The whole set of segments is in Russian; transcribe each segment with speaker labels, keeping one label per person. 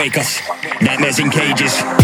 Speaker 1: wake us. Nightmares in cages.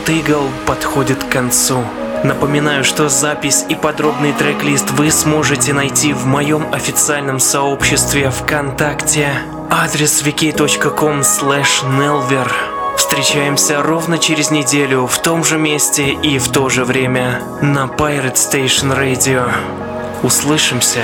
Speaker 2: Proud Eagle подходит к концу. Напоминаю, что запись и подробный трек-лист вы сможете найти в моем официальном сообществе ВКонтакте. Адрес wiki.com nelver. Встречаемся ровно через неделю в том же месте и в то же время на Pirate Station Radio. Услышимся.